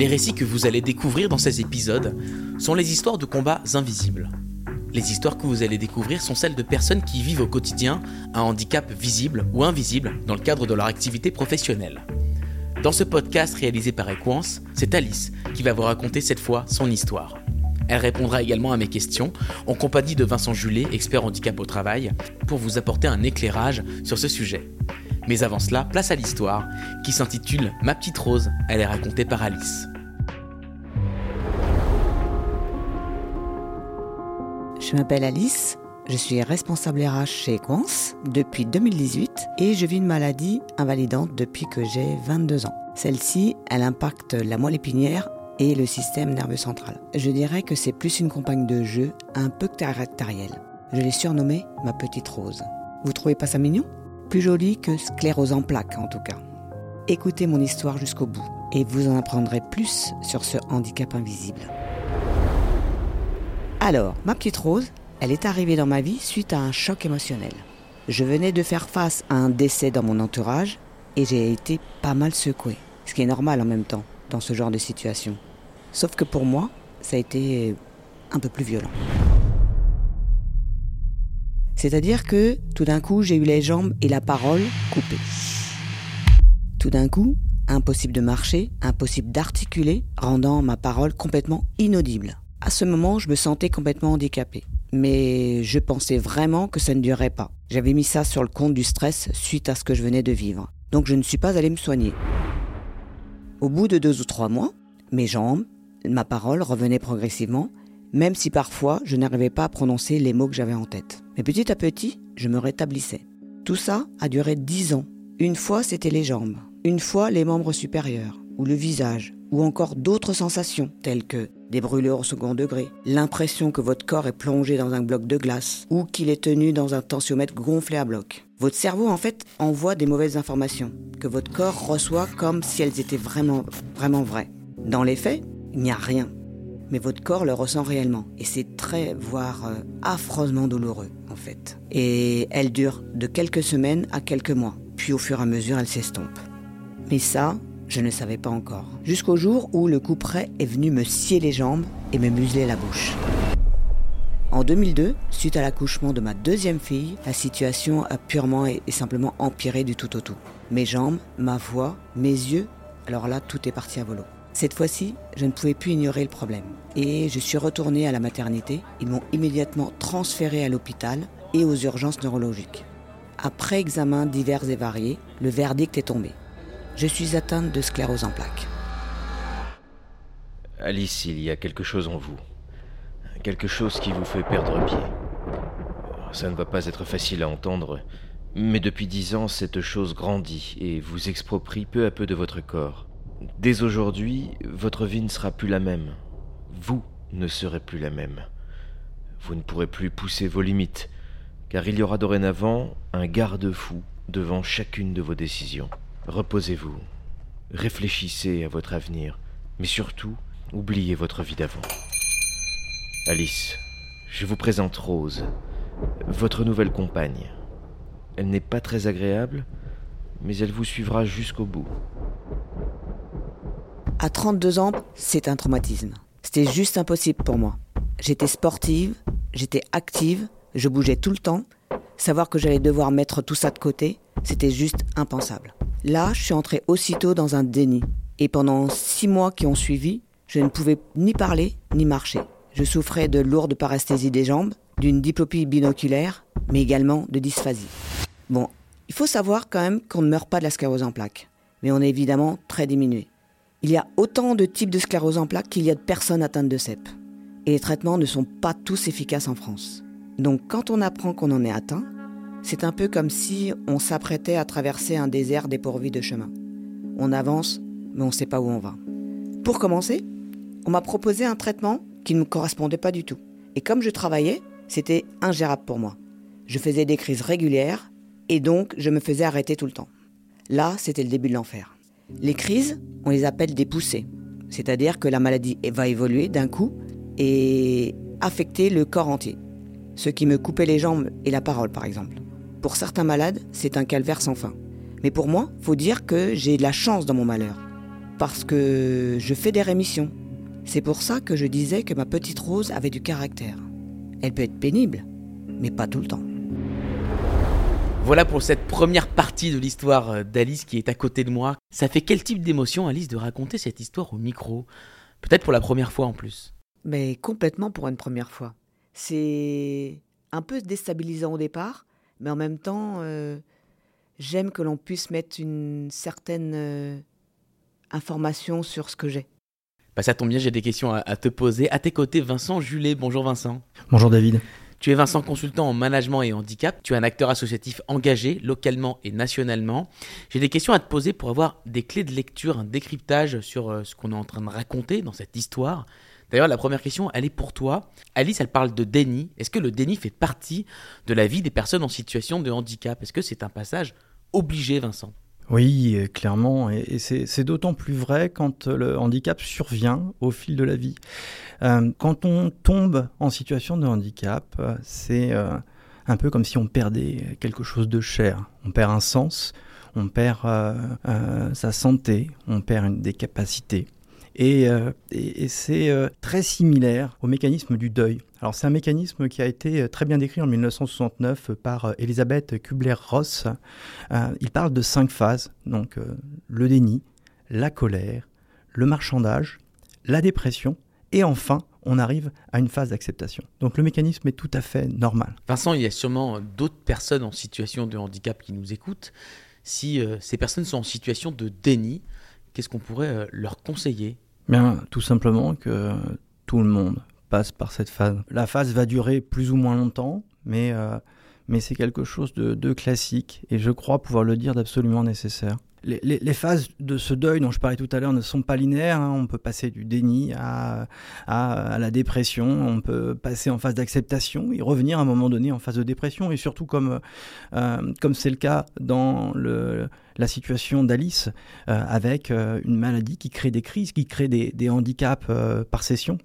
Les récits que vous allez découvrir dans ces épisodes sont les histoires de combats invisibles. Les histoires que vous allez découvrir sont celles de personnes qui vivent au quotidien un handicap visible ou invisible dans le cadre de leur activité professionnelle. Dans ce podcast réalisé par Equance, c'est Alice qui va vous raconter cette fois son histoire. Elle répondra également à mes questions en compagnie de Vincent Julet, expert handicap au travail, pour vous apporter un éclairage sur ce sujet. Mais avant cela, place à l'histoire qui s'intitule Ma petite rose. Elle est racontée par Alice. Je m'appelle Alice, je suis responsable RH chez Equance depuis 2018 et je vis une maladie invalidante depuis que j'ai 22 ans. Celle-ci, elle impacte la moelle épinière et le système nerveux central. Je dirais que c'est plus une compagne de jeu un peu caractérielle. Je l'ai surnommée ma petite rose. Vous trouvez pas ça mignon? Plus joli que sclérose en plaques en tout cas. Écoutez mon histoire jusqu'au bout et vous en apprendrez plus sur ce handicap invisible. Alors, ma petite rose, elle est arrivée dans ma vie suite à un choc émotionnel. Je venais de faire face à un décès dans mon entourage et j'ai été pas mal secouée, ce qui est normal en même temps dans ce genre de situation. Sauf que pour moi, ça a été un peu plus violent. C'est-à-dire que tout d'un coup, j'ai eu les jambes et la parole coupées. Tout d'un coup, impossible de marcher, impossible d'articuler, rendant ma parole complètement inaudible. À ce moment, je me sentais complètement handicapée. Mais je pensais vraiment que ça ne durerait pas. J'avais mis ça sur le compte du stress suite à ce que je venais de vivre. Donc je ne suis pas allée me soigner. Au bout de deux ou trois mois, mes jambes, ma parole revenait progressivement, même si parfois je n'arrivais pas à prononcer les mots que j'avais en tête. Mais petit à petit, je me rétablissais. Tout ça a duré dix ans. Une fois, c'était les jambes. Une fois, les membres supérieurs, ou le visage, ou encore d'autres sensations, telles que des brûlures au second degré, l'impression que votre corps est plongé dans un bloc de glace, ou qu'il est tenu dans un tensiomètre gonflé à bloc. Votre cerveau, en fait, envoie des mauvaises informations, que votre corps reçoit comme si elles étaient vraiment, vraiment vraies. Dans les faits, il n'y a rien. Mais votre corps le ressent réellement. Et c'est très, voire euh, affreusement douloureux, en fait. Et elle dure de quelques semaines à quelques mois. Puis au fur et à mesure, elle s'estompe. Mais ça, je ne savais pas encore. Jusqu'au jour où le coup près est venu me scier les jambes et me museler la bouche. En 2002, suite à l'accouchement de ma deuxième fille, la situation a purement et simplement empiré du tout au tout. Mes jambes, ma voix, mes yeux, alors là, tout est parti à volo. Cette fois-ci, je ne pouvais plus ignorer le problème. Et je suis retournée à la maternité. Ils m'ont immédiatement transféré à l'hôpital et aux urgences neurologiques. Après examen divers et variés, le verdict est tombé. Je suis atteinte de sclérose en plaques. Alice, il y a quelque chose en vous. Quelque chose qui vous fait perdre pied. Ça ne va pas être facile à entendre, mais depuis dix ans, cette chose grandit et vous exproprie peu à peu de votre corps. Dès aujourd'hui, votre vie ne sera plus la même. Vous ne serez plus la même. Vous ne pourrez plus pousser vos limites, car il y aura dorénavant un garde-fou devant chacune de vos décisions. Reposez-vous, réfléchissez à votre avenir, mais surtout, oubliez votre vie d'avant. Alice, je vous présente Rose, votre nouvelle compagne. Elle n'est pas très agréable, mais elle vous suivra jusqu'au bout. À 32 ans, c'est un traumatisme. C'était juste impossible pour moi. J'étais sportive, j'étais active, je bougeais tout le temps. Savoir que j'allais devoir mettre tout ça de côté, c'était juste impensable. Là, je suis entrée aussitôt dans un déni. Et pendant six mois qui ont suivi, je ne pouvais ni parler ni marcher. Je souffrais de lourdes paresthésies des jambes, d'une diplopie binoculaire, mais également de dysphasie. Bon, il faut savoir quand même qu'on ne meurt pas de la sclérose en plaques, mais on est évidemment très diminué. Il y a autant de types de sclérose en plaques qu'il y a de personnes atteintes de CEP. Et les traitements ne sont pas tous efficaces en France. Donc quand on apprend qu'on en est atteint, c'est un peu comme si on s'apprêtait à traverser un désert dépourvu de chemin. On avance, mais on ne sait pas où on va. Pour commencer, on m'a proposé un traitement qui ne me correspondait pas du tout. Et comme je travaillais, c'était ingérable pour moi. Je faisais des crises régulières et donc je me faisais arrêter tout le temps. Là, c'était le début de l'enfer. Les crises, on les appelle des poussées. C'est-à-dire que la maladie va évoluer d'un coup et affecter le corps entier. Ce qui me coupait les jambes et la parole, par exemple. Pour certains malades, c'est un calvaire sans fin. Mais pour moi, faut dire que j'ai de la chance dans mon malheur. parce que je fais des rémissions. C'est pour ça que je disais que ma petite Rose avait du caractère. Elle peut être pénible, mais pas tout le temps. Voilà pour cette première partie de l'histoire euh, d'Alice qui est à côté de moi. Ça fait quel type d'émotion, Alice, de raconter cette histoire au micro? Peut-être pour la première fois en plus. Mais complètement pour une première fois. C'est un peu déstabilisant au départ, mais en même temps, euh, j'aime que l'on puisse mettre une certaine euh, information sur ce que j'ai. Bah ça tombe bien, j'ai des questions à, à te poser. À tes côtés, Vincent Julet. Bonjour Vincent. Bonjour David. Tu es Vincent consultant en management et handicap. Tu es un acteur associatif engagé localement et nationalement. J'ai des questions à te poser pour avoir des clés de lecture, un décryptage sur euh, ce qu'on est en train de raconter dans cette histoire. D'ailleurs, la première question, elle est pour toi. Alice, elle parle de déni. Est-ce que le déni fait partie de la vie des personnes en situation de handicap? Est-ce que c'est un passage obligé, Vincent? Oui, euh, clairement, et c'est d'autant plus vrai quand euh, le handicap survient au fil de la vie. Euh, quand on tombe en situation de handicap, c'est un peu comme si on perdait quelque chose de cher. On perd un sens, on perd sa santé, on perd des capacités. Et, c'est très similaire au mécanisme du deuil. Alors c'est un mécanisme qui a été très bien décrit en 1969 par Elisabeth Kubler-Ross. il parle de cinq phases, donc le déni, la colère, le marchandage, la dépression et enfin on arrive à une phase d'acceptation. Donc le mécanisme est tout à fait normal. Vincent, il y a sûrement d'autres personnes en situation de handicap qui nous écoutent. Si ces personnes sont en situation de déni, qu'est-ce qu'on pourrait leur conseiller? Bien, tout simplement que tout le monde passe par cette phase. La phase va durer plus ou moins longtemps, mais, euh, mais c'est quelque chose de, de, classique et je crois pouvoir le dire d'absolument nécessaire. Les, phases de ce deuil dont je parlais tout à l'heure ne sont pas linéaires. Hein. On peut passer du déni à, la dépression, on peut passer en phase d'acceptation et revenir à un moment donné en phase de dépression. Et surtout, comme euh, c'est le cas dans la situation d'Alice, euh, avec euh, une maladie qui crée des crises, qui crée des, handicaps par session.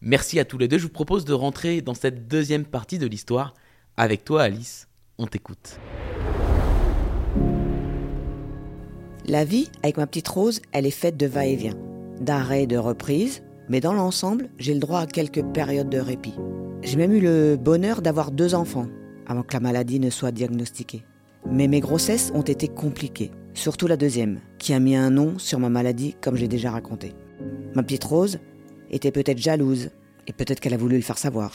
Merci à tous les deux. Je vous propose de rentrer dans cette deuxième partie de l'histoire. Avec toi, Alice, on t'écoute. La vie, avec ma petite Rose, elle est faite de va-et-vient, d'arrêt et de reprise, mais dans l'ensemble, j'ai le droit à quelques périodes de répit. J'ai même eu le bonheur d'avoir deux enfants, avant que la maladie ne soit diagnostiquée. Mais mes grossesses ont été compliquées, surtout la deuxième, qui a mis un nom sur ma maladie comme j'ai déjà raconté. Ma petite Rose était peut-être jalouse, et peut-être qu'elle a voulu le faire savoir.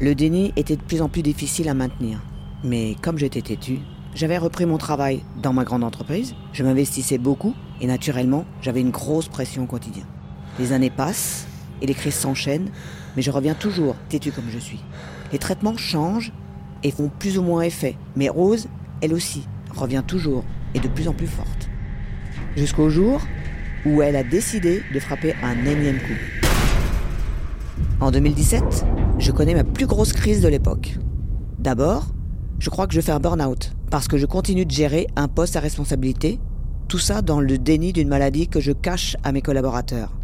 Le déni était de plus en plus difficile à maintenir. Mais comme j'étais têtu, j'avais repris mon travail dans ma grande entreprise, je m'investissais beaucoup et naturellement, j'avais une grosse pression au quotidien. Les années passent et les crises s'enchaînent, mais je reviens toujours têtu comme je suis. Les traitements changent et font plus ou moins effet, mais Rose, elle aussi, revient toujours et de plus en plus forte. Jusqu'au jour où elle a décidé de frapper un énième coup. En 2017, je connais ma plus grosse crise de l'époque. D'abord, je crois que je fais un burn-out parce que je continue de gérer un poste à responsabilité, tout ça dans le déni d'une maladie que je cache à mes collaborateurs.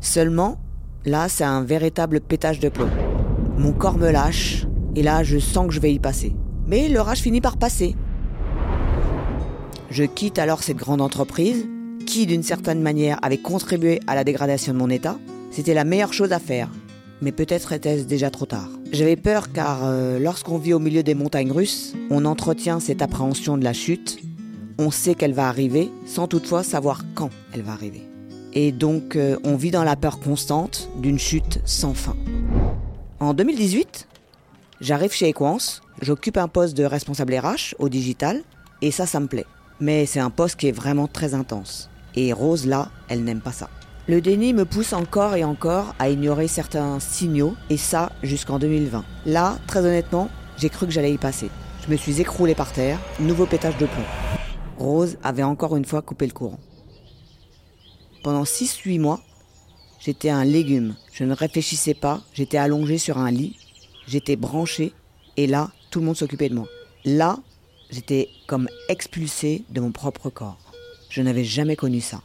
Seulement, là, c'est un véritable pétage de plomb. Mon corps me lâche et là, je sens que je vais y passer. Mais l'orage finit par passer. Je quitte alors cette grande entreprise qui, d'une certaine manière, avait contribué à la dégradation de mon état. C'était la meilleure chose à faire. Mais peut-être était-ce déjà trop tard. J'avais peur car euh, lorsqu'on vit au milieu des montagnes russes, on entretient cette appréhension de la chute. On sait qu'elle va arriver sans toutefois savoir quand elle va arriver. Et donc euh, on vit dans la peur constante d'une chute sans fin. En 2018, j'arrive chez Equance, j'occupe un poste de responsable RH au digital et ça, ça me plaît. Mais c'est un poste qui est vraiment très intense. Et Rose, là, elle n'aime pas ça. Le déni me pousse encore et encore à ignorer certains signaux, et ça jusqu'en 2020. Là, très honnêtement, j'ai cru que j'allais y passer. Je me suis écroulé par terre, nouveau pétage de plomb. Rose avait encore une fois coupé le courant. Pendant 6-8 mois, j'étais un légume. Je ne réfléchissais pas, j'étais allongé sur un lit, j'étais branché, et là, tout le monde s'occupait de moi. Là, j'étais comme expulsé de mon propre corps. Je n'avais jamais connu ça.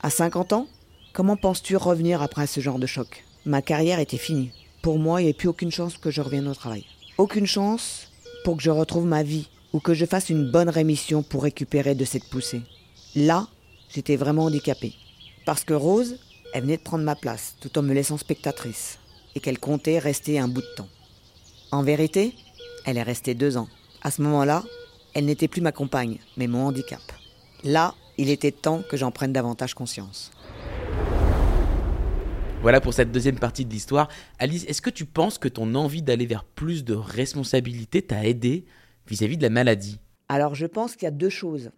À 50 ans, comment penses-tu revenir après ce genre de choc? Ma carrière était finie. Pour moi, il n'y avait plus aucune chance que je revienne au travail. Aucune chance pour que je retrouve ma vie ou que je fasse une bonne rémission pour récupérer de cette poussée. Là, j'étais vraiment handicapée. Parce que Rose, elle venait de prendre ma place, tout en me laissant spectatrice, et qu'elle comptait rester un bout de temps. En vérité, elle est restée deux ans. À ce moment-là, elle n'était plus ma compagne, mais mon handicap. Là, il était temps que j'en prenne davantage conscience. Voilà pour cette deuxième partie de l'histoire. Alice, est-ce que tu penses que ton envie d'aller vers plus de responsabilité t'a aidé vis-à-vis de la maladie? Alors je pense qu'il y a deux choses.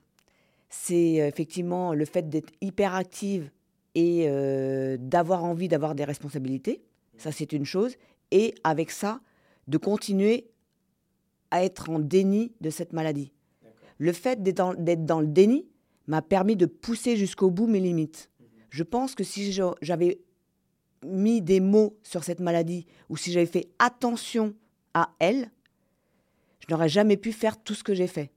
C'est euh, effectivement le fait d'être hyperactive et euh, d'avoir envie d'avoir des responsabilités. Ça, c'est une chose. Et avec ça, de continuer à être en déni de cette maladie. Le fait d'être dans, le déni m'a permis de pousser jusqu'au bout mes limites. Je pense que si j'avais mis des mots sur cette maladie ou si j'avais fait attention à elle, je n'aurais jamais pu faire tout ce que j'ai fait.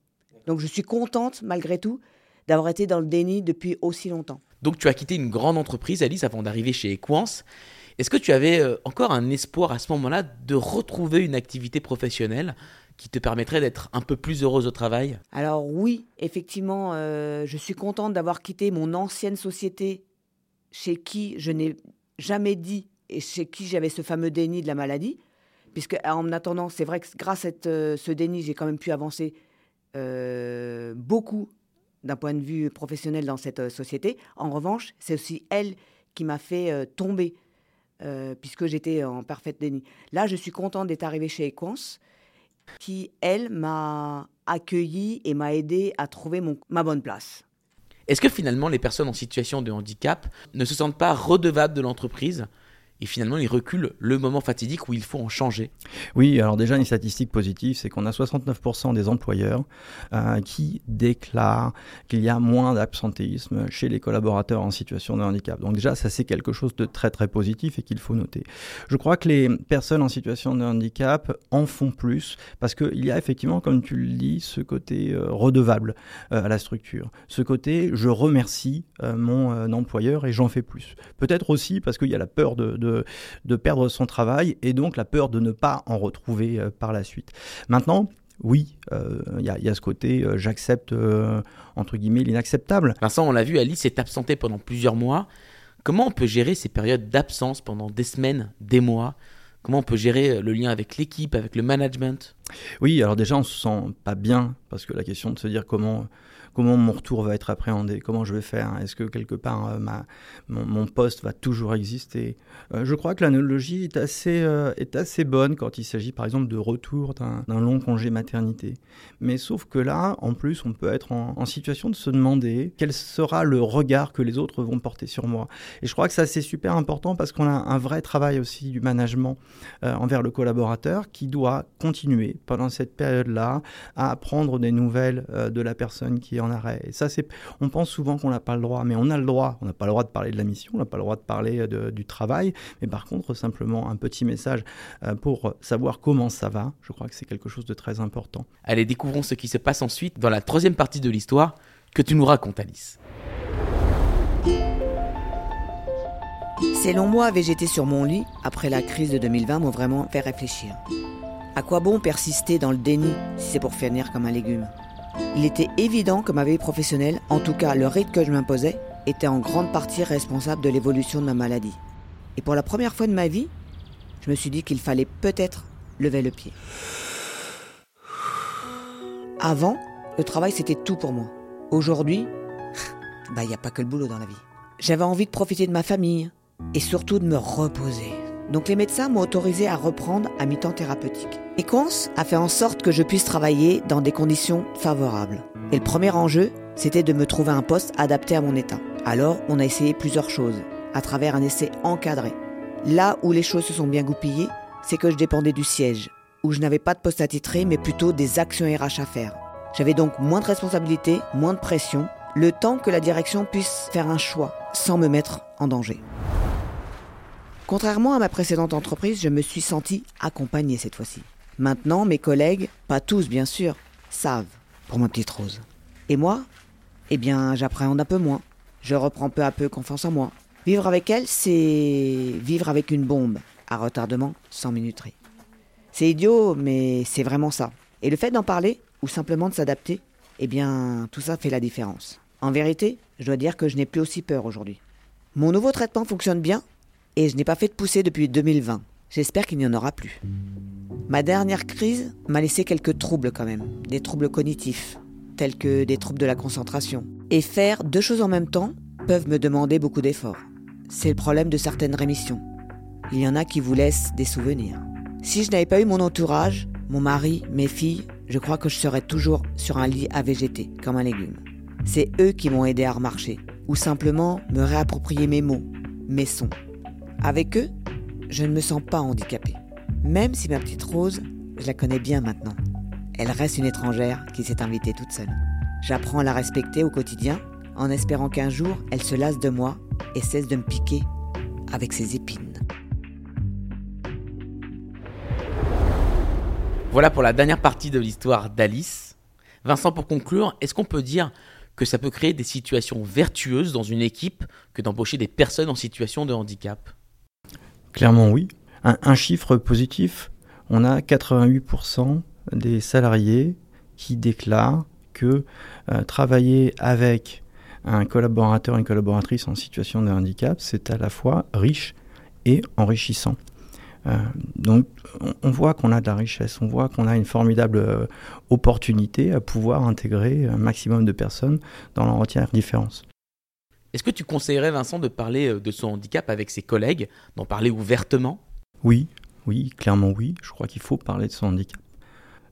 Donc je suis contente, malgré tout, d'avoir été dans le déni depuis aussi longtemps. Donc tu as quitté une grande entreprise, Alice, avant d'arriver chez Equance. Est-ce que tu avais euh, encore un espoir à ce moment-là de retrouver une activité professionnelle qui te permettrait d'être un peu plus heureuse au travail? Alors oui, effectivement, euh, je suis contente d'avoir quitté mon ancienne société chez qui je n'ai jamais dit et chez qui j'avais ce fameux déni de la maladie, puisque en attendant, c'est vrai que grâce à euh, ce déni, j'ai quand même pu avancer euh, beaucoup d'un point de vue professionnel dans cette euh, société. En revanche, c'est aussi elle qui m'a fait tomber, puisque j'étais en parfait déni. Là, je suis contente d'être arrivée chez Equance, qui, elle, m'a accueilli et m'a aidé à trouver ma bonne place. Est-ce que finalement les personnes en situation de handicap ne se sentent pas redevables de l'entreprise et finalement ils reculent le moment fatidique où il faut en changer Oui, alors déjà une statistique positive, c'est qu'on a 69% des employeurs euh, qui déclarent qu'il y a moins d'absentéisme chez les collaborateurs en situation de handicap. Donc déjà, ça c'est quelque chose de très très positif et qu'il faut noter. Je crois que les personnes en situation de handicap en font plus parce qu'il y a effectivement, comme tu le dis, ce côté euh, redevable euh, à la structure. Ce côté, je remercie mon employeur et j'en fais plus. Peut-être aussi parce qu'il y a la peur de, perdre son travail et donc la peur de ne pas en retrouver euh, par la suite. Maintenant, oui, euh, il y, a ce côté, euh, j'accepte, entre guillemets, l'inacceptable. Vincent, on l'a vu, Alice s'est absentée pendant plusieurs mois. Comment on peut gérer ces périodes d'absence pendant des semaines, des mois? Comment on peut gérer le lien avec l'équipe, avec le management? Oui, alors déjà, on se sent pas bien, parce que la question de se dire comment comment mon retour va être appréhendé, comment je vais faire, est-ce que quelque part euh, ma, mon, poste va toujours exister? Euh, je crois que l'analogie est assez, euh, est assez bonne quand il s'agit par exemple de retour d'un long congé maternité. Mais sauf que là, en plus, on peut être en, situation de se demander quel sera le regard que les autres vont porter sur moi. Et je crois que ça c'est super important parce qu'on a un vrai travail aussi du management envers le collaborateur qui doit continuer pendant cette période-là à apprendre des nouvelles de la personne qui en arrêt. Ça, c'est, on pense souvent qu'on n'a pas le droit, mais on a le droit. On n'a pas le droit de parler de la mission, on n'a pas le droit de parler du travail, mais par contre, simplement un petit message euh, pour savoir comment ça va, je crois que c'est quelque chose de très important. Allez, découvrons ce qui se passe ensuite dans la troisième partie de l'histoire que tu nous racontes, Alice. Ces longs mois à végéter sur mon lit, après la crise de 2020, m'ont vraiment fait réfléchir. À quoi bon persister dans le déni si c'est pour finir comme un légume? Il était évident que ma vie professionnelle, en tout cas le rythme que je m'imposais, était en grande partie responsable de l'évolution de ma maladie. Et pour la première fois de ma vie, je me suis dit qu'il fallait peut-être lever le pied. Avant, le travail c'était tout pour moi. Aujourd'hui, bah il n'y a pas que le boulot dans la vie. J'avais envie de profiter de ma famille et surtout de me reposer. Donc les médecins m'ont autorisé à reprendre à mi-temps thérapeutique. Et a fait en sorte que je puisse travailler dans des conditions favorables. Et le premier enjeu, c'était de me trouver un poste adapté à mon état. Alors on a essayé plusieurs choses, à travers un essai encadré. Là où les choses se sont bien goupillées, c'est que je dépendais du siège, où je n'avais pas de poste attitré, mais plutôt des actions RH à faire. J'avais donc moins de responsabilités, moins de pression, le temps que la direction puisse faire un choix sans me mettre en danger. Contrairement à ma précédente entreprise, je me suis senti accompagnée cette fois-ci. Maintenant, mes collègues, pas tous bien sûr, savent pour ma petite Rose. Et moi Eh bien, j'appréhende un peu moins. Je reprends peu à peu confiance en moi. Vivre avec elle, c'est vivre avec une bombe, à retardement sans minuterie. C'est idiot, mais c'est vraiment ça. Et le fait d'en parler, ou simplement de s'adapter, eh bien, tout ça fait la différence. En vérité, je dois dire que je n'ai plus aussi peur aujourd'hui. Mon nouveau traitement fonctionne bien et je n'ai pas fait de poussée depuis 2020. J'espère qu'il n'y en aura plus. Ma dernière crise m'a laissé quelques troubles quand même, des troubles cognitifs, tels que des troubles de la concentration. Et faire deux choses en même temps peuvent me demander beaucoup d'efforts. C'est le problème de certaines rémissions. Il y en a qui vous laissent des souvenirs. Si je n'avais pas eu mon entourage, mon mari, mes filles, je crois que je serais toujours sur un lit à végéter, comme un légume. C'est eux qui m'ont aidé à remarcher, ou simplement me réapproprier mes mots, mes sons. Avec eux, je ne me sens pas handicapée. Même si ma petite Rose, je la connais bien maintenant. Elle reste une étrangère qui s'est invitée toute seule. J'apprends à la respecter au quotidien, en espérant qu'un jour, elle se lasse de moi et cesse de me piquer avec ses épines. Voilà pour la dernière partie de l'histoire d'Alice. Vincent, pour conclure, est-ce qu'on peut dire que ça peut créer des situations vertueuses dans une équipe que d'embaucher des personnes en situation de handicap? Clairement oui. Un, chiffre positif, on a 88% des salariés qui déclarent que euh, travailler avec un collaborateur, une collaboratrice en situation de handicap, c'est à la fois riche et enrichissant. Euh, donc on, voit qu'on a de la richesse, on voit qu'on a une formidable euh, opportunité à pouvoir intégrer un maximum de personnes dans leur différence. Est-ce que tu conseillerais Vincent de parler euh, de son handicap avec ses collègues, d'en parler ouvertement? Oui, oui, clairement oui. Je crois qu'il faut parler de son handicap.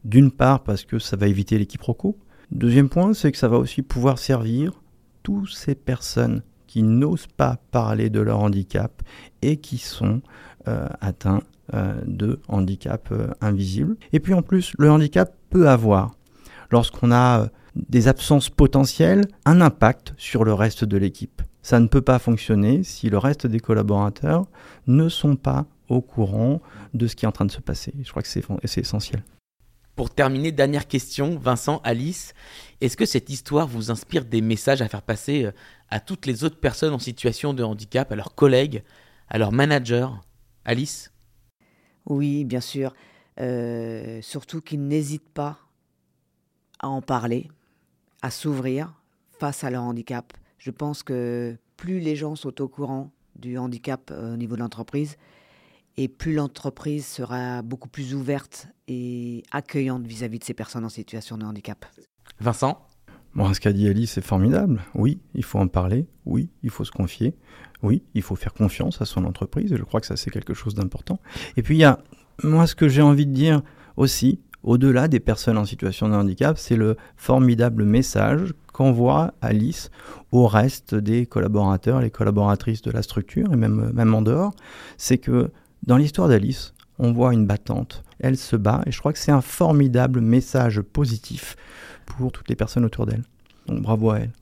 D'une part parce que ça va éviter les quiproquos. Deuxième point, c'est que ça va aussi pouvoir servir toutes ces personnes qui n'osent pas parler de leur handicap et qui sont euh, atteints euh, de handicap invisible. Et puis en plus, le handicap peut avoir, lorsqu'on a des absences potentielles un impact sur le reste de l'équipe. Ça ne peut pas fonctionner si le reste des collaborateurs ne sont pas au courant de ce qui est en train de se passer. Je crois que c'est essentiel. Pour terminer, dernière question, Vincent, Alice, est-ce que cette histoire vous inspire des messages à faire passer euh, à toutes les autres personnes en situation de handicap, à leurs collègues, à leurs managers? Alice? Oui, bien sûr. Euh, surtout qu'ils n'hésitent pas à en parler, à s'ouvrir face à leur handicap. Je pense que plus les gens sont au courant du handicap euh, au niveau de l'entreprise, et plus l'entreprise sera beaucoup plus ouverte et accueillante vis-à-vis de ces personnes en situation de handicap. Vincent? Bon, ce qu'a dit Alice, c'est formidable. Oui, il faut en parler. Oui, il faut se confier. Oui, il faut faire confiance à son entreprise. Et je crois que ça, c'est quelque chose d'important. Et puis, il y a, moi, ce que j'ai envie de dire aussi, au-delà des personnes en situation de handicap, c'est le formidable message qu'envoie Alice au reste des collaborateurs, les collaboratrices de la structure, et même, même en dehors. C'est que dans l'histoire d'Alice, on voit une battante. Elle se bat, et je crois que c'est un formidable message positif pour toutes les personnes autour d'elle. Donc bravo à elle.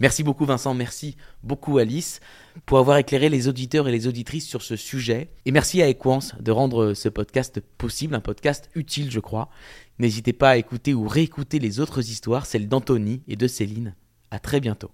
Merci beaucoup Vincent, merci beaucoup Alice pour avoir éclairé les auditeurs et les auditrices sur ce sujet. Et merci à Equance de rendre ce podcast possible, un podcast utile je crois. N'hésitez pas à écouter ou réécouter les autres histoires, celles d'Anthony et de Céline. À très bientôt.